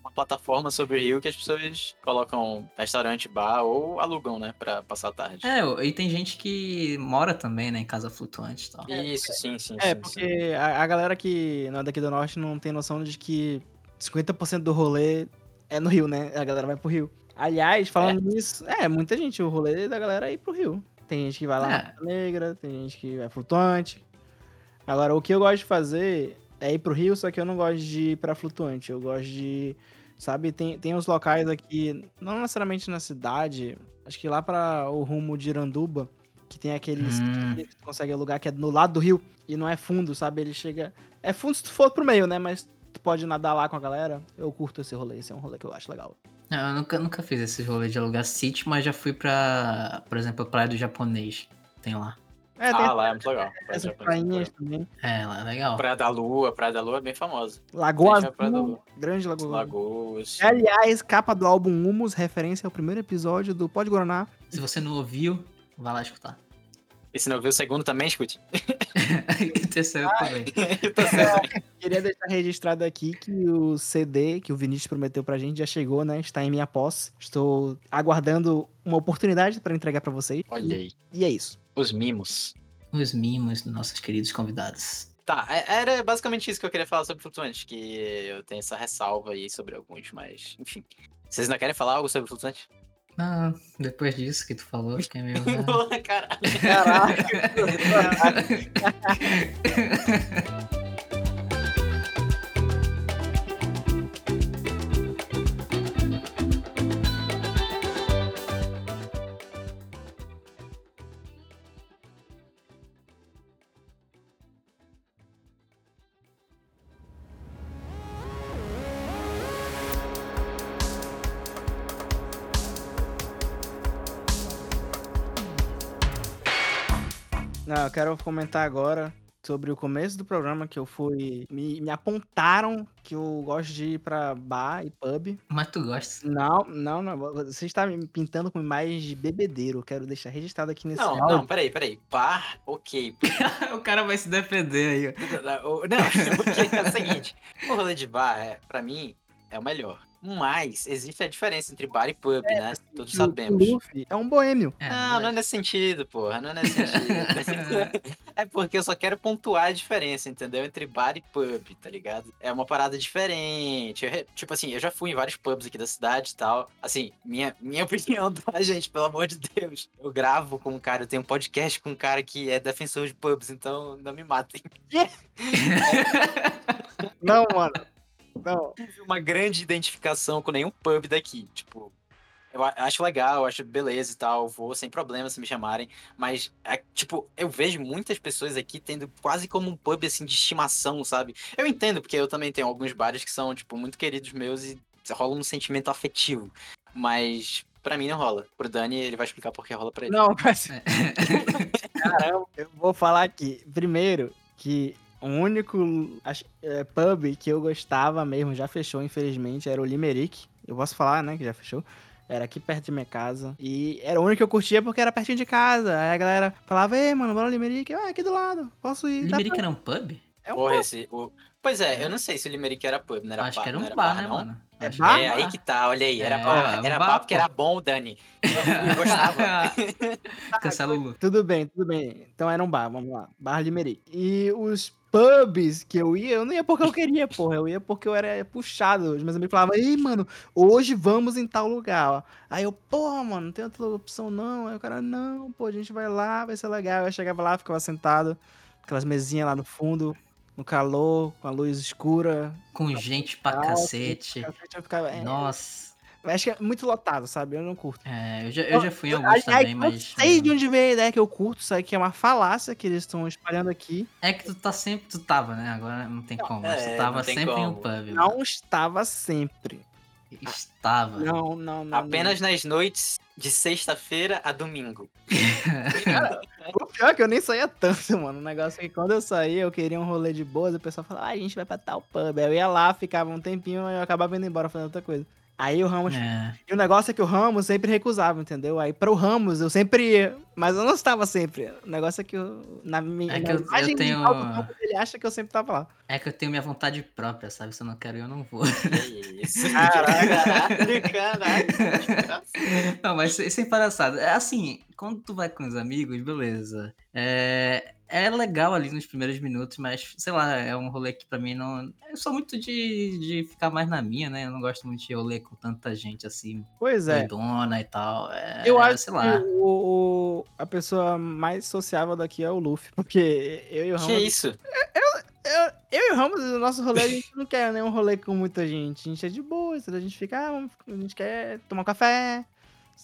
uma plataforma sobre o rio que as pessoas colocam restaurante, bar ou alugam, né, pra passar a tarde. É, e tem gente que mora também, né, em casa flutuante e tal. Isso, sim, sim, É, sim, porque a, a galera que não é daqui do norte não tem noção de que 50% do rolê é no Rio, né? A galera vai pro Rio. Aliás, falando nisso, é, muita gente, o rolê da galera é ir pro Rio. Tem gente que vai lá É. na Negra, tem gente que vai flutuante. Agora, o que eu gosto de fazer é ir pro Rio, só que eu não gosto de ir pra flutuante. Eu gosto de. Sabe, tem, tem uns locais aqui, não necessariamente na cidade, acho que lá para o rumo de Iranduba, que tem aqueles Hum. que tu consegue alugar que é no lado do rio e não é fundo, sabe? Ele chega. É fundo se tu for pro meio, né? Mas tu pode nadar lá com a galera. Eu curto esse rolê, esse é um rolê que eu acho legal. Não, eu nunca, nunca fiz esse rolê de alugar sítio, mas já fui pra, por exemplo, a Praia do Japonês. Tem lá. É, Ah, lá é muito legal. Praia essas Japão, prainhas também. É, lá é legal. Praia da Lua, Praia da Lua é bem famosa. Lagoa Tem a Praia da Azul, Lua. grande Lagoa Azul. Lagoas. Aliás, capa do álbum Humus, referência ao primeiro episódio do Pode Guaraná. Se você não ouviu, vai lá escutar. E se não viu o segundo também, escute. e o terceiro também. Eu tô certo. Queria deixar registrado aqui que o CD que o Vinícius prometeu pra gente já chegou, né? Está em minha posse. Estou aguardando uma oportunidade pra entregar pra vocês. Olha aí. E é isso. Os mimos. Os mimos dos nossos queridos convidados. Tá, é- era basicamente isso que eu queria falar sobre Flutuante, que eu tenho essa ressalva aí sobre alguns, mas enfim. Vocês ainda querem falar algo sobre Flutuante? Ah, depois disso que tu falou, acho que é meio. caralho. eu quero comentar agora sobre o começo do programa que eu fui. Me, me apontaram que eu gosto de ir pra bar e pub. Mas tu gosta. Não, não, não. Você está me pintando com imagem de bebedeiro. Eu quero deixar registrado aqui nesse Não, áudio. não, peraí, peraí. Bar, ok. o cara vai se defender aí. O- Não, porque é o seguinte, o rolê de bar, é, pra mim, é o melhor. Mas existe a diferença entre bar e pub, né? Todos Que o- sabemos. O Luffy é um boêmio. É, Não, não é nesse sentido, porra. Não é nesse sentido. é porque eu só quero pontuar a diferença, entendeu? Entre bar e pub, tá ligado? É uma parada diferente. Eu tipo assim, eu já fui em vários pubs aqui da cidade e tal. Assim, minha, minha opinião, tá, gente? Pelo amor de Deus. Eu gravo com um cara, eu tenho um podcast com um cara que é defensor de pubs, então não me matem. Não, mano. Não. tive uma grande identificação com nenhum pub daqui. Tipo, eu acho legal, acho beleza e tal, vou sem problema se me chamarem. Mas, é, tipo, eu vejo muitas pessoas aqui tendo quase como um pub, assim, de estimação, sabe? Eu entendo, porque eu também tenho alguns bares que são, tipo, muito queridos meus e rola um sentimento afetivo. Mas, pra mim não rola. Pro Dani, ele vai explicar por que rola pra ele. Não, mas. Caramba, eu vou falar aqui. Primeiro, que o único acho, é, pub que eu gostava mesmo, já fechou, infelizmente, era o Limerick. Eu posso falar, né, que já fechou. Era aqui perto de minha casa. E era o único que eu curtia porque era pertinho de casa. Aí a galera falava, ei, mano, bora no Limerick. Eu, ah, aqui do lado, posso ir. Limerick pra- era um pub? É um Porra, pub. esse. O... Pois é, eu não sei se o Limerick era pub, não era Acho bar, que era não um bar, né, não? mano? É? É, aí que tá, olha aí. Era É, bar, um era bar porque era bom, Dani. Eu, gostava. Cancela o. Tudo bem, tudo bem. Então era um bar, vamos lá. Bar Limerick. E os pubs que eu ia, eu não ia porque eu queria, porra. Eu ia porque eu era puxado. Os meus amigos falavam, ei, mano, hoje vamos em tal lugar. ó." Aí eu, porra, mano, não tem outra opção não. Aí o cara, não, pô, a gente vai lá, vai ser legal. Eu chegava lá, ficava sentado, aquelas mesinhas lá no fundo, no calor, com a luz escura. Com gente pra Alto, cacete. Eu ficava, é, Nossa. Acho que é muito lotado, sabe? Eu não curto. É, eu já, eu já fui em alguns Aí- aí também, eu mas. sei de onde veio a ideia que eu curto, sabe? Que é uma falácia que eles estão espalhando aqui. É que tu tá sempre. Tu tava, né? Agora não tem como. Mas é, tu tava sempre em um como. pub. Não estava sempre. Estava. Não, não, não. Apenas nas noites de sexta-feira a domingo. não. O pior é que eu nem saía tanto, mano. O negócio é que quando eu saía, eu queria um rolê de boas, o pessoal falava, ah, a gente vai pra tal pub. Aí eu ia lá, ficava um tempinho e eu acabava indo embora fazendo outra coisa. Aí o Ramos. É. E o negócio é que o Ramos sempre recusava, entendeu? Aí pro Ramos eu sempre ia, mas eu não estava sempre. O negócio é que eu, na minha É que na eu- eu tenho- ele acha que eu sempre tava lá. É que eu tenho minha vontade própria, sabe? Se eu não quero, eu não vou. Que isso? Caralho. Não, mas sem palhaçada. É assim, quando tu vai com os amigos, beleza. É, é legal ali nos primeiros minutos, mas, sei lá, é um rolê que pra mim não. Eu sou muito de, de ficar mais na minha, né? Eu não gosto muito de rolê com tanta gente assim, Pois é. doidona e tal. É, Eu acho sei que lá. o, o- a pessoa mais sociável daqui é o Luffy, porque eu e o Que Ramos. isso? Eu, eu e o Ramos, o nosso rolê, a gente não quer nenhum rolê com muita gente. A gente é de boa? A gente fica, ah, a gente quer tomar um café,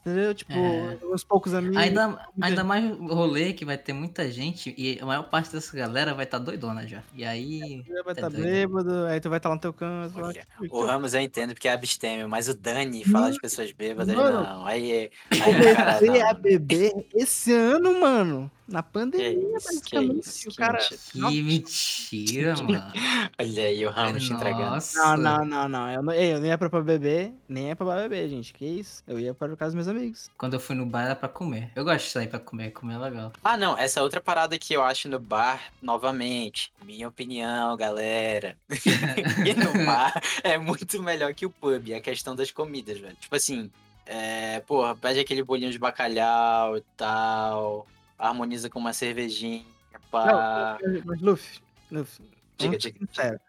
entendeu? Tipo, É. uns poucos amigos. Ainda, ainda mais rolê que vai ter muita gente e a maior parte dessa galera vai estar doidona já. E aí. vai tá estar doido. bêbado, aí tu vai estar lá no teu canto. vai lá, tipo, O Ramos eu entendo porque é abstêmio, mas o Dani fala de pessoas bêbadas, Mano, não. Aí, aí o cara Comecei a não. beber esse ano, mano. Na pandemia, Que que basicamente. isso, o que cara. mentira. Que mentira, mano. Olha aí o Ramos te entregando. Nossa. Não, não, não, não. Eu não, eu não ia pra, beber, nem ia pra beber, gente. Que isso? Eu ia para casa dos meus amigos. Quando eu fui no bar era pra comer. Eu gosto de sair pra comer, comer é legal. Ah, não, essa outra parada que eu acho no bar, novamente, minha opinião, galera. e no bar é muito melhor que o pub, a questão das comidas, velho. Tipo assim, é, porra, pede aquele bolinho de bacalhau e tal, harmoniza com uma cervejinha, pá. Mas, Luffy, Luffy, Diga, diga. sincero.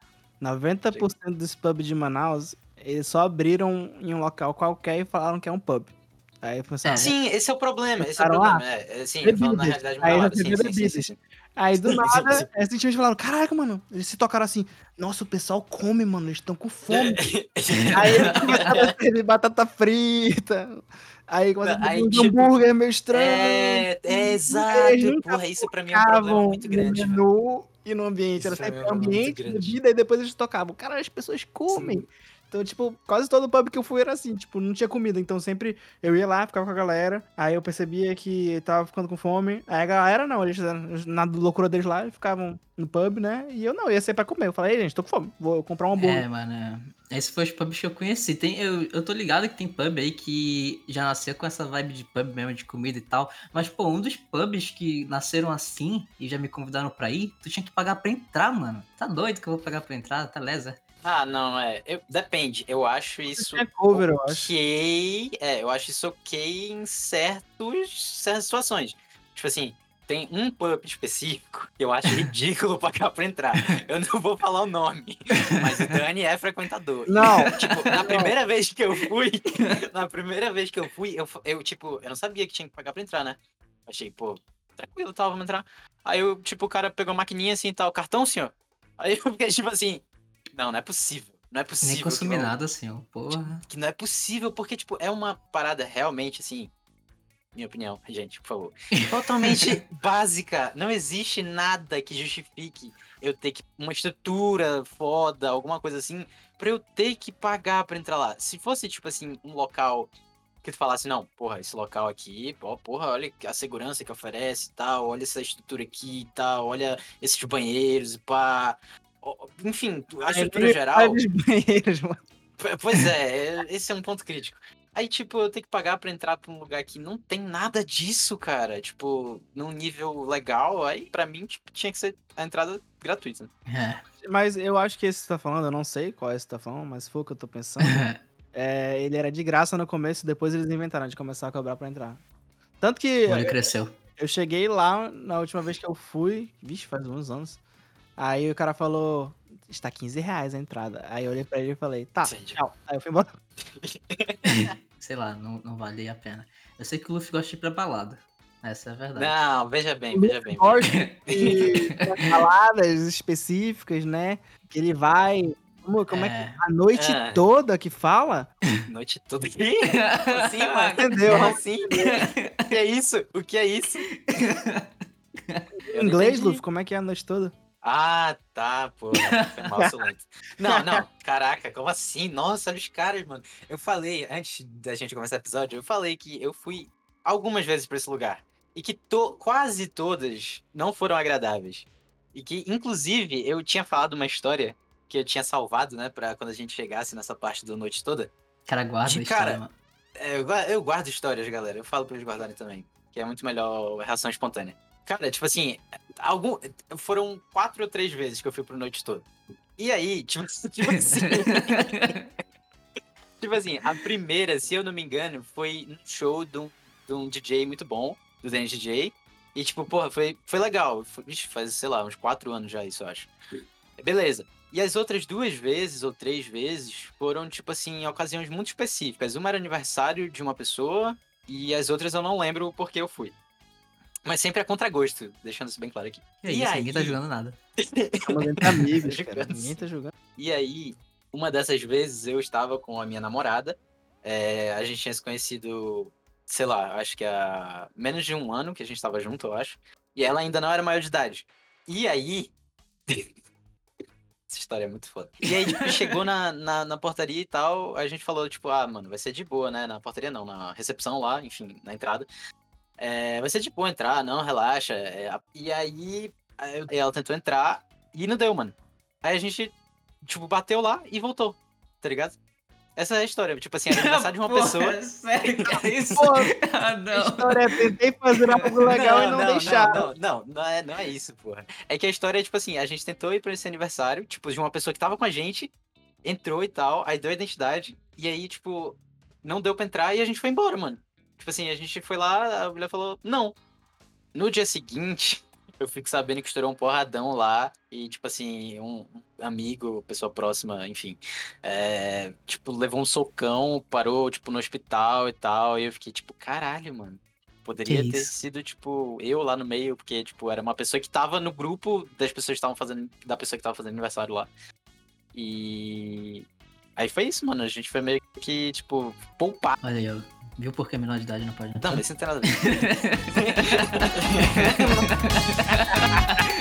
90% dos pubs de Manaus, eles só abriram em um local qualquer e falaram que é um pub. Aí foi assim, ah, Sim, esse é o problema, esse é o problema. É, é, sim, falando na realidade Aí maior, sim, sim, sim, sim. Aí do Sim, sim, nada, sim. simplesmente falaram, caraca, mano, eles se tocaram assim, nossa, o pessoal come, mano, eles estão com fome. Aí eles começaram a servir batata frita. Aí começaram a um tipo, hambúrguer meio estranho. É, é exato. Porra, isso pra mim é um problema muito grande. no menu e no ambiente. Era Isso pra mim sempre é um ambiente, bebida, e depois eles tocavam. Cara, as pessoas comem. Então, tipo, quase todo pub que eu fui era assim, tipo, não tinha comida. Então sempre eu ia lá, ficava com a galera. Aí eu percebia que tava ficando com fome. Aí a galera não, eles na loucura deles lá, ficavam no pub, né? E eu não, ia ser pra comer. Eu falei, "Ei, gente, tô com fome, vou comprar um hambúrguer. É, mano. é. Esse foi os pubs que eu conheci. Tem, eu, eu tô ligado que tem pub aí que já nasceu com essa vibe de pub mesmo, de comida e tal. Mas, pô, um dos pubs que nasceram assim e já me convidaram pra ir, tu tinha que pagar pra entrar, mano. Tá doido que eu vou pagar pra entrar? Tá lesa. Ah, não, é. eu- depende. Eu acho isso. É cover, eu acho. ok. É, eu acho isso ok em certos, certas situações. Tipo assim, tem um pub específico que eu acho ridículo pagar pra entrar. Eu não vou falar o nome, mas o Dani é frequentador. Não, Tipo, na primeira vez que eu fui, na primeira vez que eu fui, eu, eu, tipo, eu não sabia que tinha que pagar pra entrar, né? Achei, pô, tranquilo, tal, vamos entrar. Aí eu, tipo, o cara pegou a maquininha assim, tal, cartão, senhor? Aí eu fiquei, tipo assim, não, não é possível. Não é possível. Nem consumi não- nada assim, ó. Porra. que não é possível, porque, tipo, é uma parada realmente, assim, minha opinião, gente, por favor, totalmente básica. Não existe nada que justifique eu ter que, uma estrutura foda, alguma coisa assim, pra eu ter que pagar pra entrar lá. Se fosse, tipo assim, um local que tu falasse, não, porra, esse local aqui, ó, porra, olha a segurança que oferece e tal, olha essa estrutura aqui e tal, olha esses banheiros e pá. Enfim, a estrutura geral. Banheiros, mano. Pois é, é- esse é um ponto crítico. Aí, tipo, eu tenho que pagar pra entrar pra um lugar que não tem nada disso, cara. Tipo, num nível legal, aí pra mim, tipo, tinha que ser a entrada gratuita. É. Mas eu acho que esse que você tá falando, eu não sei qual é esse que você tá falando, mas foi o que eu tô pensando. É, ele era de graça no começo, depois eles inventaram de começar a cobrar pra entrar. Tanto que olho cresceu. eu cheguei lá na última vez que eu fui, vixe, faz uns anos. Aí o cara falou, está 15 reais a entrada. Aí eu olhei pra ele e falei, tá, Entendi. tchau. Aí eu fui embora. Sei lá, não, não valia a pena. Eu sei que o Luffy gosta de ir pra balada. Essa é a verdade. Não, veja bem, veja bem. Baladas específicas, né? Que ele vai. Como, como é, que É. a noite É. toda que fala? Noite toda. Como assim, mano? Entendeu? Assim? O que é isso? O que é isso? Em Eu inglês. Luffy, como é que é a noite toda? Ah, tá, pô. Não, não, caraca, como assim? Nossa, olha os caras, mano. Eu falei, antes da gente começar o episódio, eu falei que eu fui algumas vezes pra esse lugar. E que to quase todas não foram agradáveis. E que, inclusive, eu tinha falado uma história que eu tinha salvado, né, pra quando a gente chegasse nessa parte da noite toda. Cara, guarda De a história, cara. mano. É, eu, eu guardo histórias, galera. Eu falo pra eles guardarem também. Que é muito melhor reação espontânea. Cara, tipo assim, algum, foram quatro ou três vezes que eu fui pro noite toda. E aí, tipo, tipo assim. tipo assim, a primeira, se eu não me engano, foi um show de um, de um DJ muito bom, do Dennis DJ. E, tipo, porra, foi, foi legal. Foi, vixe, faz, sei lá, uns quatro anos já isso, eu acho. Beleza. E as outras duas vezes ou três vezes foram, tipo assim, em ocasiões muito específicas. Uma era aniversário de uma pessoa e as outras eu não lembro porque eu fui. Mas sempre a contragosto, deixando isso bem claro aqui. Que E isso, aí? ninguém tá jogando nada. Estamos entre amigos, cara. Ninguém tá jogando. E aí, uma dessas vezes eu estava com a minha namorada. é, a gente tinha se conhecido, sei lá, acho que há menos de um ano que a gente estava junto, eu acho. E ela ainda não era maior de idade. E aí. Essa história é muito foda. E aí, tipo, chegou na, na, na portaria e tal, a gente falou, tipo, ah, mano, vai ser de boa, né? Na portaria não, na recepção lá, enfim, na entrada. É, vai ser de boa entrar, não, relaxa. é, a- e aí, ela tentou entrar e não deu, mano. Aí a gente, tipo, bateu lá e voltou, tá ligado? Essa é a história, tipo assim, é aniversário de uma Porra, pessoa. Sério, que é isso? Pô, Ah, a não. história é tentei fazer algo legal e não, não, deixaram. Não, não, não, é, não é isso, porra. É que a história é, tipo assim, a gente tentou ir pra esse aniversário, tipo, de uma pessoa que tava com a gente, entrou e tal, aí deu a identidade, e aí, tipo, não deu pra entrar e a gente foi embora, mano. Tipo assim, a gente foi lá, a mulher falou, não. No dia seguinte, eu fico sabendo que estourou um porradão lá, e, tipo assim, um amigo, pessoa próxima, enfim, é, tipo, levou um socão, parou, tipo, no hospital e tal, e eu fiquei, tipo, caralho, mano. Poderia Que ter isso? sido, tipo, eu lá no meio, porque, tipo, era uma pessoa que tava no grupo das pessoas que estavam fazendo, da pessoa que tava fazendo aniversário lá. E... Aí foi isso, mano, a gente foi meio que, tipo, poupar. Olha aí, ó. Viu por que menor de idade não pode entrar? Não, isso não tem nada a ver.